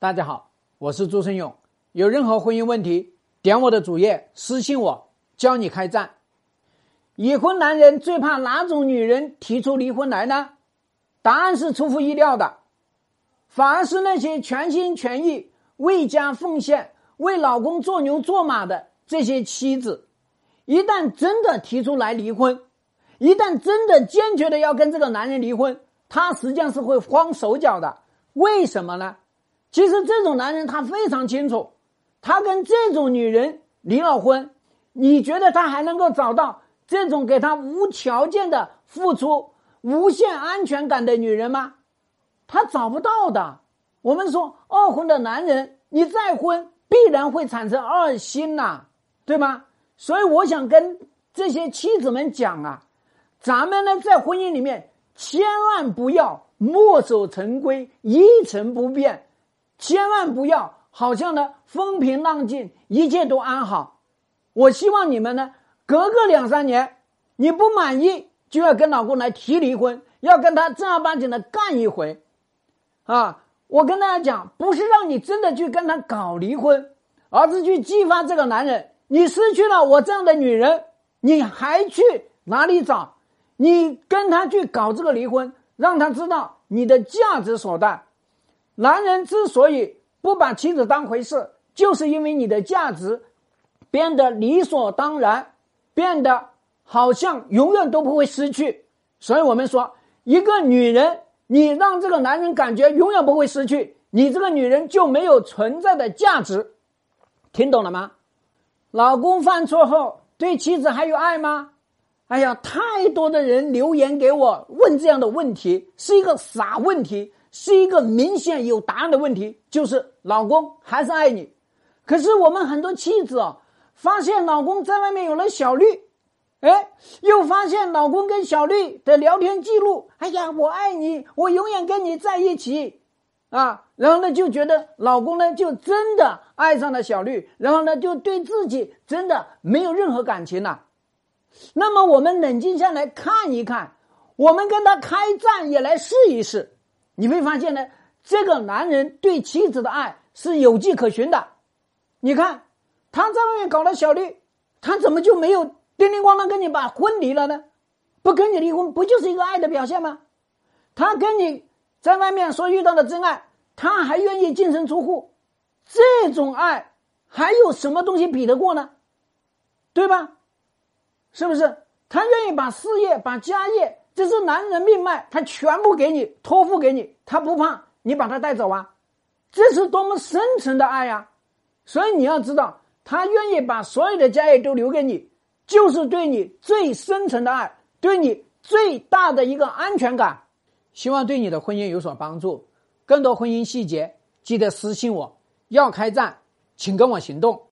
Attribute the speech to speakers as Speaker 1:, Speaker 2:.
Speaker 1: 大家好，我是朱生勇。有任何婚姻问题，点我的主页私信我，教你开战。已婚男人最怕哪种女人提出离婚来呢？答案是出乎意料的，反而是那些全心全意为家奉献、为老公做牛做马的这些妻子，一旦真的提出来离婚，一旦真的坚决的要跟这个男人离婚，他实际上是会慌手脚的。为什么呢？其实这种男人他非常清楚，他跟这种女人离了婚，你觉得他还能够找到这种给他无条件的付出、无限安全感的女人吗？他找不到的。我们说二婚的男人，你再婚必然会产生二心呐，对吗？所以我想跟这些妻子们讲啊，咱们呢在婚姻里面千万不要墨守成规、一成不变。千万不要，好像呢风平浪静，一切都安好。我希望你们呢，隔个两三年，你不满意就要跟老公来提离婚，要跟他正儿八经的干一回。啊，我跟大家讲，不是让你真的去跟他搞离婚，而是去激发这个男人。你失去了我这样的女人，你还去哪里找？你跟他去搞这个离婚，让他知道你的价值所在。男人之所以不把妻子当回事，就是因为你的价值变得理所当然，变得好像永远都不会失去。所以我们说，一个女人，你让这个男人感觉永远不会失去，你这个女人就没有存在的价值。听懂了吗？老公犯错后对妻子还有爱吗？哎呀，太多的人留言给我问这样的问题，是一个傻问题。是一个明显有答案的问题，就是老公还是爱你。可是我们很多妻子啊，发现老公在外面有了小绿，哎，又发现老公跟小绿的聊天记录，哎呀，我爱你，我永远跟你在一起，啊，然后呢就觉得老公呢就真的爱上了小绿，然后呢就对自己真的没有任何感情了。那么我们冷静下来看一看，我们跟他开战也来试一试。你会发现呢，这个男人对妻子的爱是有迹可循的。你看，他在外面搞了小绿，他怎么就没有叮叮咣啷跟你把婚离了呢？不跟你离婚，不就是一个爱的表现吗？他跟你在外面所遇到的真爱，他还愿意净身出户，这种爱还有什么东西比得过呢？对吧？是不是？他愿意把事业、把家业。这是男人命脉，他全部给你托付给你，他不怕你把他带走啊！这是多么深沉的爱呀！所以你要知道，他愿意把所有的家业都留给你，就是对你最深沉的爱，对你最大的一个安全感。希望对你的婚姻有所帮助。更多婚姻细节，记得私信我。要开战，请跟我行动。